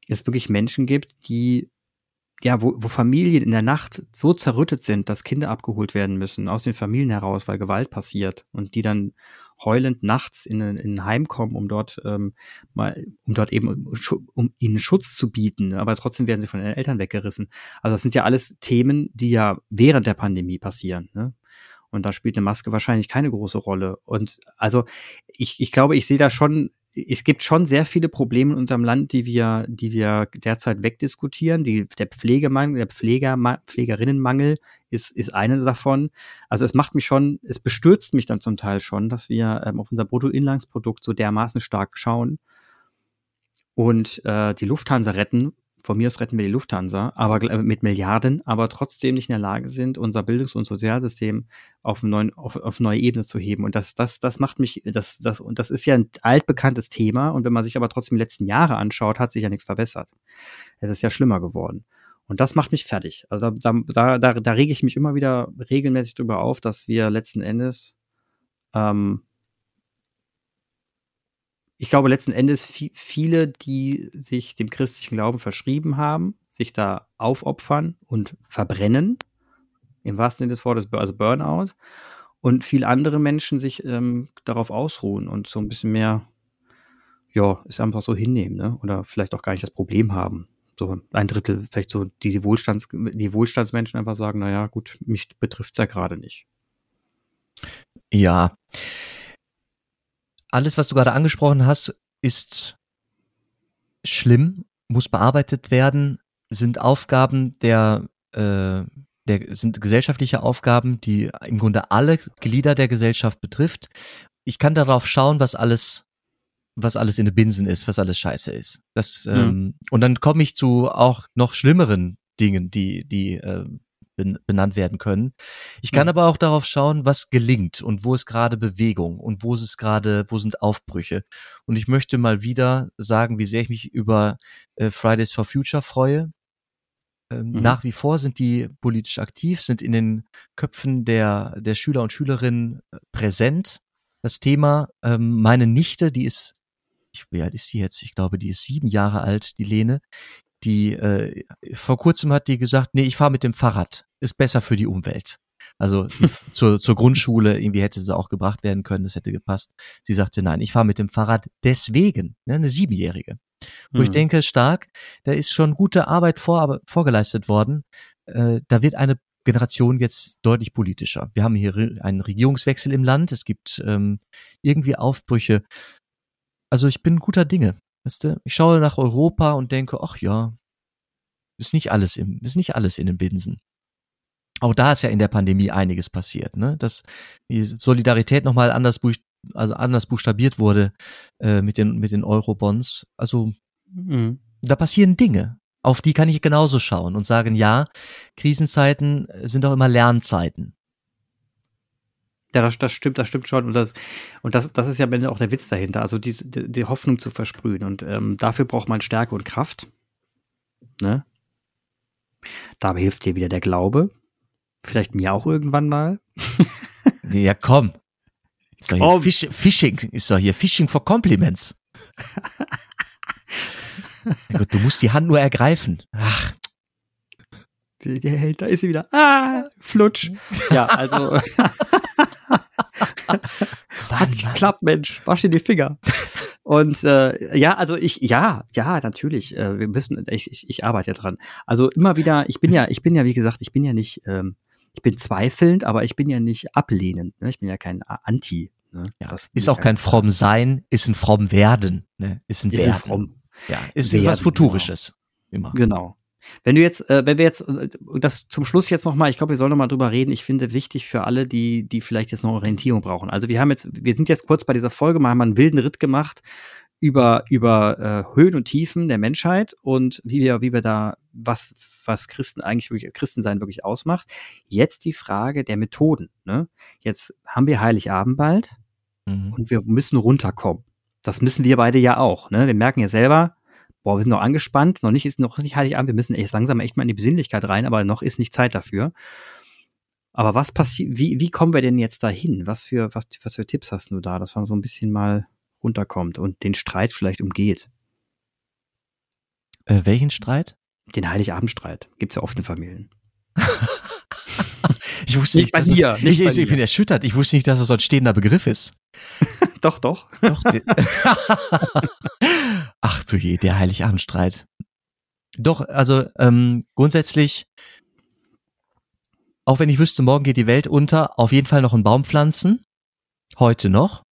es wirklich Menschen gibt, die ja, wo, wo Familien in der Nacht so zerrüttet sind, dass Kinder abgeholt werden müssen aus den Familien heraus, weil Gewalt passiert und die dann heulend nachts in, in ein Heim kommen, um dort ähm, mal, um dort eben um ihnen Schutz zu bieten, aber trotzdem werden sie von den Eltern weggerissen. Also das sind ja alles Themen, die ja während der Pandemie passieren. Ne? Und da spielt eine Maske wahrscheinlich keine große Rolle. Und also ich, ich glaube, ich sehe da schon es gibt schon sehr viele Probleme in unserem Land, die wir, die wir derzeit wegdiskutieren. Die, der Pflegemangel, der Pfleger, Pflegerinnenmangel ist, ist eine davon. Also es macht mich schon, es bestürzt mich dann zum Teil schon, dass wir ähm, auf unser Bruttoinlandsprodukt so dermaßen stark schauen und äh, die Lufthansa retten, von mir aus retten wir die Lufthansa, aber äh, mit Milliarden, aber trotzdem nicht in der Lage sind, unser Bildungs- und Sozialsystem auf, neuen, auf, auf neue Ebene zu heben. Und das, das, das macht mich, das, das, und das ist ja ein altbekanntes Thema. Und wenn man sich aber trotzdem die letzten Jahre anschaut, hat sich ja nichts verbessert. Es ist ja schlimmer geworden. Und das macht mich fertig. Also da, da, da, da rege ich mich immer wieder regelmäßig drüber auf, dass wir letzten Endes ähm, ich glaube letzten Endes viele, die sich dem christlichen Glauben verschrieben haben, sich da aufopfern und verbrennen, im wahrsten Sinne des Wortes, also Burnout, und viele andere Menschen sich ähm, darauf ausruhen und so ein bisschen mehr, ja, es einfach so hinnehmen, ne? oder vielleicht auch gar nicht das Problem haben. So ein Drittel, vielleicht so die, Wohlstands, die Wohlstandsmenschen einfach sagen, naja, gut, mich betrifft es ja gerade nicht. Ja, alles, was du gerade angesprochen hast, ist schlimm, muss bearbeitet werden, sind Aufgaben der, äh, der sind gesellschaftliche Aufgaben, die im Grunde alle Glieder der Gesellschaft betrifft. Ich kann darauf schauen, was alles was alles in den Binsen ist, was alles scheiße ist. Das, mhm. ähm, und dann komme ich zu auch noch schlimmeren Dingen, die, die äh, benannt werden können. Ich kann ja. aber auch darauf schauen, was gelingt und wo ist gerade Bewegung und wo ist es gerade, wo sind Aufbrüche. Und ich möchte mal wieder sagen, wie sehr ich mich über äh, Fridays for Future freue. Ähm, mhm. Nach wie vor sind die politisch aktiv, sind in den Köpfen der, der Schüler und Schülerinnen äh, präsent. Das Thema, ähm, meine Nichte, die ist ich, wie alt ist die jetzt? Ich glaube, die ist sieben Jahre alt, die Lene die äh, vor kurzem hat die gesagt, nee, ich fahre mit dem Fahrrad, ist besser für die Umwelt. Also zur, zur Grundschule irgendwie hätte sie auch gebracht werden können, das hätte gepasst. Sie sagte, nein, ich fahre mit dem Fahrrad deswegen, ne, eine Siebenjährige. Wo mhm. ich denke, stark, da ist schon gute Arbeit vor, vorgeleistet worden. Äh, da wird eine Generation jetzt deutlich politischer. Wir haben hier einen Regierungswechsel im Land, es gibt ähm, irgendwie Aufbrüche. Also ich bin guter Dinge. Weißt du, ich schaue nach Europa und denke, ach ja, ist nicht alles im, ist nicht alles in den Binsen. Auch da ist ja in der Pandemie einiges passiert, ne? Dass die Solidarität nochmal anders, also anders buchstabiert wurde äh, mit den, mit den Euro-Bonds. Also mhm. da passieren Dinge. Auf die kann ich genauso schauen und sagen, ja, Krisenzeiten sind auch immer Lernzeiten. Ja, das, das stimmt, das stimmt schon. Und das, und das, das ist ja am Ende auch der Witz dahinter, also die, die, Hoffnung zu versprühen. Und ähm, dafür braucht man Stärke und Kraft. Ne? Dabei hilft dir wieder der Glaube. Vielleicht mir auch irgendwann mal. ja, komm. Ist hier Fisch, Fishing, ist doch hier Fishing for Compliments. Gott, du musst die Hand nur ergreifen. Ach. Da ist sie wieder. Ah, flutsch. Ja, also. Hat geklappt, Mensch. Wasch dir die Finger. Und äh, ja, also ich, ja, ja, natürlich. Äh, wir müssen, ich, ich, ich arbeite ja dran. Also immer wieder, ich bin ja, ich bin ja, wie gesagt, ich bin ja nicht, ähm, ich bin zweifelnd, aber ich bin ja nicht ablehnend. Ne? Ich bin ja kein Anti. Ne? Ja, ist auch kein fromm sein, ist ein fromm werden. Ne? Ist ein ist Werden. Ein fromm. Ja, ist werden, was Futurisches. Genau. Immer. Genau. Wenn du jetzt, äh, wenn wir jetzt, äh, das zum Schluss jetzt nochmal, ich glaube, wir sollen nochmal drüber reden. Ich finde wichtig für alle, die, die vielleicht jetzt noch Orientierung brauchen. Also wir haben jetzt, wir sind jetzt kurz bei dieser Folge, mal haben einen wilden Ritt gemacht über, über äh, Höhen und Tiefen der Menschheit und wie wir, wie wir da, was, was Christen eigentlich wirklich, Christensein wirklich ausmacht. Jetzt die Frage der Methoden. Ne? Jetzt haben wir Heiligabend bald mhm. und wir müssen runterkommen. Das müssen wir beide ja auch. Ne? Wir merken ja selber, boah, wir sind noch angespannt, noch nicht ist noch nicht Heiligabend, wir müssen echt langsam echt mal in die Besinnlichkeit rein, aber noch ist nicht Zeit dafür. Aber was passiert, wie, wie kommen wir denn jetzt dahin? Was für, was, was für Tipps hast du da, dass man so ein bisschen mal runterkommt und den Streit vielleicht umgeht? Äh, welchen Streit? Den Heiligabendstreit. Gibt's ja oft in Familien. ich wusste nicht, nicht bei dir. Es, nicht ich, ich bin erschüttert. Ich wusste nicht, dass es so ein stehender Begriff ist. doch, doch. doch Du je, der Heiligabendstreit. Doch, also ähm, grundsätzlich auch wenn ich wüsste, morgen geht die Welt unter, auf jeden Fall noch einen Baum pflanzen. Heute noch.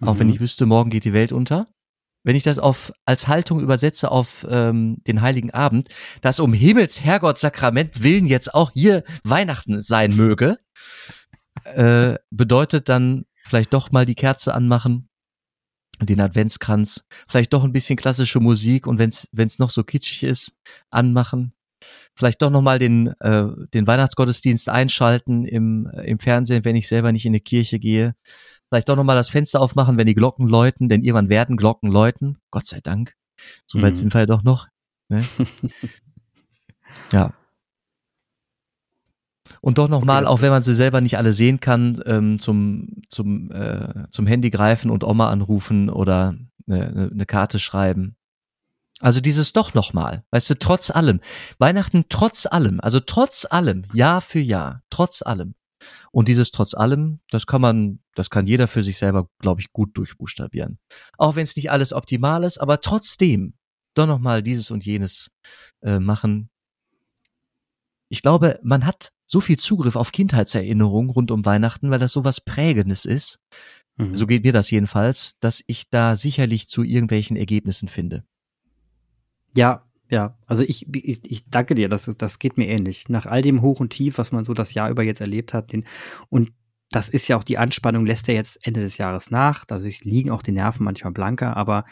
Mhm. Auch wenn mhm. ich wüsste, morgen geht die Welt unter. Wenn ich das auf, als Haltung übersetze auf ähm, den Heiligen Abend, dass um Himmels Herrgott Sakrament willen jetzt auch hier Weihnachten sein möge, äh, bedeutet dann vielleicht doch mal die Kerze anmachen, den Adventskranz, vielleicht doch ein bisschen klassische Musik und wenn es noch so kitschig ist, anmachen vielleicht doch nochmal den, äh, den Weihnachtsgottesdienst einschalten im, äh, im Fernsehen, wenn ich selber nicht in die Kirche gehe. Vielleicht doch nochmal das Fenster aufmachen, wenn die Glocken läuten, denn irgendwann werden Glocken läuten. Gott sei Dank. So weit mhm. sind wir ja doch noch. Ne? ja. Und doch nochmal, okay, auch wenn man sie selber nicht alle sehen kann, ähm, zum, zum, äh, zum Handy greifen und Oma anrufen oder eine, eine Karte schreiben. Also dieses doch nochmal, weißt du, trotz allem. Weihnachten trotz allem, also trotz allem, Jahr für Jahr, trotz allem. Und dieses trotz allem, das kann man, das kann jeder für sich selber, glaube ich, gut durchbuchstabieren. Auch wenn es nicht alles optimal ist, aber trotzdem doch nochmal dieses und jenes äh, machen. Ich glaube, man hat so viel Zugriff auf Kindheitserinnerungen rund um Weihnachten, weil das so was Prägendes ist. Mhm. So geht mir das jedenfalls, dass ich da sicherlich zu irgendwelchen Ergebnissen finde. Ja, ja, also ich, ich, ich danke dir, das, das geht mir ähnlich. Nach all dem Hoch und Tief, was man so das Jahr über jetzt erlebt hat, den, und das ist ja auch die Anspannung, lässt er jetzt Ende des Jahres nach. Dadurch liegen auch die Nerven manchmal blanker, aber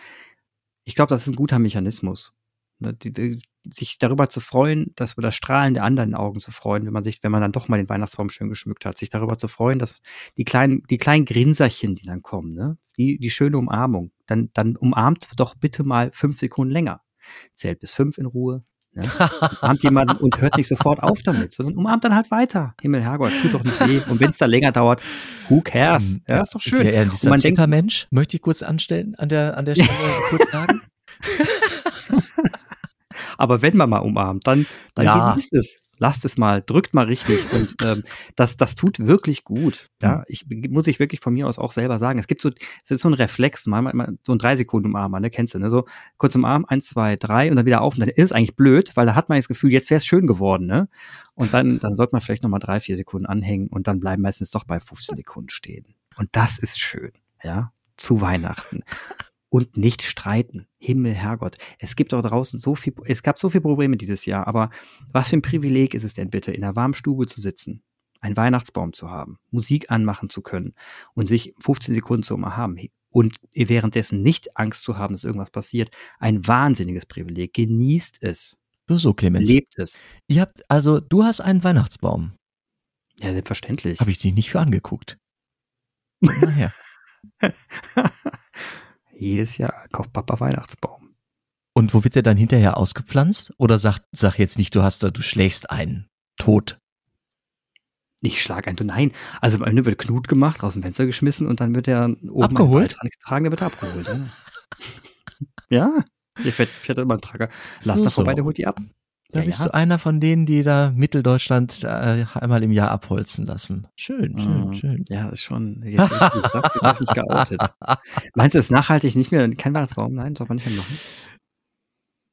ich glaube, das ist ein guter Mechanismus. Ne, die, die, sich darüber zu freuen, dass wir das Strahlen der anderen Augen zu freuen, wenn man sich, wenn man dann doch mal den Weihnachtsbaum schön geschmückt hat, sich darüber zu freuen, dass die kleinen, die kleinen Grinserchen, die dann kommen, ne, die, die schöne Umarmung, dann, dann umarmt doch bitte mal fünf Sekunden länger zählt bis fünf in Ruhe. Ne? Umarmt jemanden und hört nicht sofort auf damit, sondern umarmt dann halt weiter. Himmel, Herrgott, tut doch nicht weh. Und wenn es dann länger dauert, who cares? Hm, ja, ist doch schön. Ja, eher ein man denkt, Mensch, möchte ich kurz anstellen, an der, an der Stelle kurz sagen. Aber wenn man mal umarmt, dann, dann ja. genießt es lasst es mal, drückt mal richtig und ähm, das, das tut wirklich gut. Ja, ich muss ich wirklich von mir aus auch selber sagen. Es gibt so, es ist so ein Reflex, mal, mal so ein drei Sekunden umarmen, ne, kennst du, ne? So kurz umarmen, eins, zwei, drei und dann wieder auf und dann ist es eigentlich blöd, weil da hat man das Gefühl, jetzt wäre es schön geworden, ne? Und dann, dann sollte man vielleicht nochmal drei, vier Sekunden anhängen und dann bleiben meistens doch bei 15 Sekunden stehen. Und das ist schön, ja, zu Weihnachten und nicht streiten. Himmel, Herrgott. Es gibt doch draußen so viel, es gab so viele Probleme dieses Jahr, aber was für ein Privileg ist es denn bitte, in einer warmen Stube zu sitzen, einen Weihnachtsbaum zu haben, Musik anmachen zu können und sich 15 Sekunden zu umarmen und währenddessen nicht Angst zu haben, dass irgendwas passiert. Ein wahnsinniges Privileg. Genießt es. Du so, Clemens. Lebt es. Ihr habt, also, du hast einen Weihnachtsbaum. Ja, selbstverständlich. Habe ich dich nicht für angeguckt. Na her. Jedes Jahr kauft Papa Weihnachtsbaum. Und wo wird der dann hinterher ausgepflanzt? Oder sag, sag jetzt nicht, du hast da, du schlägst einen tot. Ich schlag einen, nein. Also am Ende wird Knut gemacht, aus dem Fenster geschmissen und dann wird er oben abgeholt. getragen, der wird abgeholt. Ja, ja. Hier fährt, fährt immer ein Trager. Lass so, da vorbei, so. der holt die ab. Da ja, bist ja. du einer von denen, die da Mitteldeutschland äh, einmal im Jahr abholzen lassen. Schön, schön, mhm. schön. Ja, ist schon. Jetzt, sag, ich nicht geoutet. Meinst du, ist nachhaltig nicht mehr kein Weihnachtsbaum? Nein, soll man nicht mehr machen.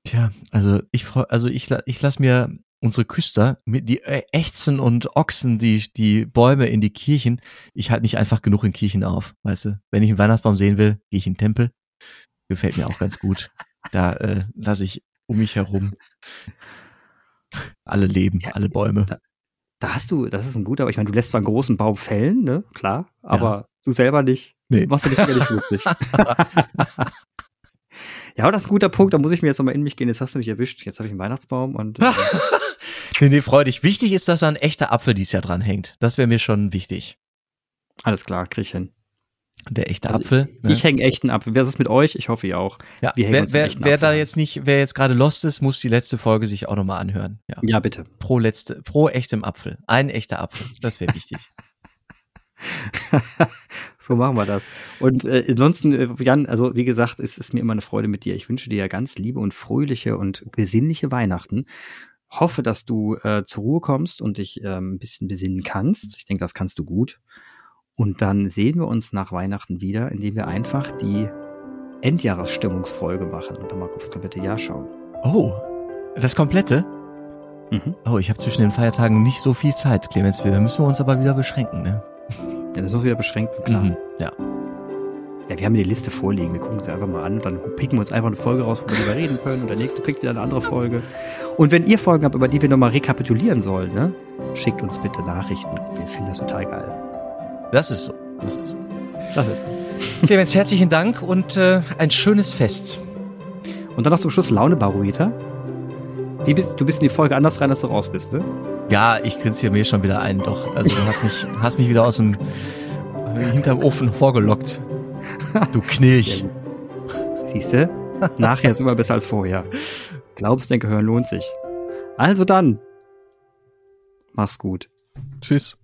Tja, also ich also ich, ich lasse mir unsere Küster mit die äh, Ächzen und Ochsen, die die Bäume in die Kirchen. Ich halte nicht einfach genug in Kirchen auf, weißt du. Wenn ich einen Weihnachtsbaum sehen will, gehe ich in den Tempel. Gefällt mir auch ganz gut. Da äh, lasse ich um mich herum alle Leben, ja, alle Bäume. Da, da, hast du, das ist ein guter, aber ich meine, du lässt zwar einen großen Baum fällen, ne, klar, aber ja. du selber nicht. Nee. Machst du dich gar nicht glücklich. Ja, aber das ist ein guter Punkt, da muss ich mir jetzt nochmal in mich gehen. Jetzt hast du mich erwischt. Jetzt habe ich einen Weihnachtsbaum und. Äh, nee, nee, freu dich. Wichtig ist, dass da ein echter Apfel dieses Jahr dran hängt. Das wäre mir schon wichtig. alles klar, krieg ich hin. Der echte Also Apfel. ne? Ich hänge echten Apfel. Wer ist es mit euch? Ich hoffe, ihr auch. ja, wer, wer, wer da jetzt nicht, wer jetzt gerade lost ist, muss die letzte Folge sich auch nochmal anhören. Ja. Ja, bitte. Pro letzte, pro echtem Apfel. Ein echter Apfel. Das wäre wichtig. so machen wir das. Und äh, ansonsten, äh, Jan, also wie gesagt, es ist mir immer eine Freude mit dir. Ich wünsche dir ja ganz liebe und fröhliche und besinnliche Weihnachten. Hoffe, dass du äh, zur Ruhe kommst und dich ähm, ein bisschen besinnen kannst. Ich denke, das kannst du gut. Und dann sehen wir uns nach Weihnachten wieder, indem wir einfach die Endjahresstimmungsfolge machen und dann mal aufs komplette Jahr schauen. Oh, das komplette? Mhm. Oh, ich habe zwischen den Feiertagen nicht so viel Zeit, Clemens. Wir müssen wir uns aber wieder beschränken, ne? Ja, das muss wieder beschränken, klar. Mhm. Ja. Ja, wir haben die Liste vorliegen. Wir gucken uns einfach mal an und dann picken wir uns einfach eine Folge raus, wo wir drüber reden können. Und der nächste pickt wieder eine andere Folge. Und wenn ihr Folgen habt, über die wir nochmal rekapitulieren sollen, ne, schickt uns bitte Nachrichten. Wir finden das total geil. Das ist so. Das ist so. Das ist. Clemens, herzlichen Dank und äh, ein schönes Fest. Und dann noch zum Schluss Launebarometer. Wie bist, du bist in die Folge anders rein, als du raus bist, ne? Ja, ich grinse hier mir schon wieder ein, doch. Also du hast mich, hast mich wieder aus dem hinterm Ofen vorgelockt. Du Knirch. Siehst du? Nachher ist immer besser als vorher. Glaubensdenke hören lohnt sich. Also dann. Mach's gut. Tschüss.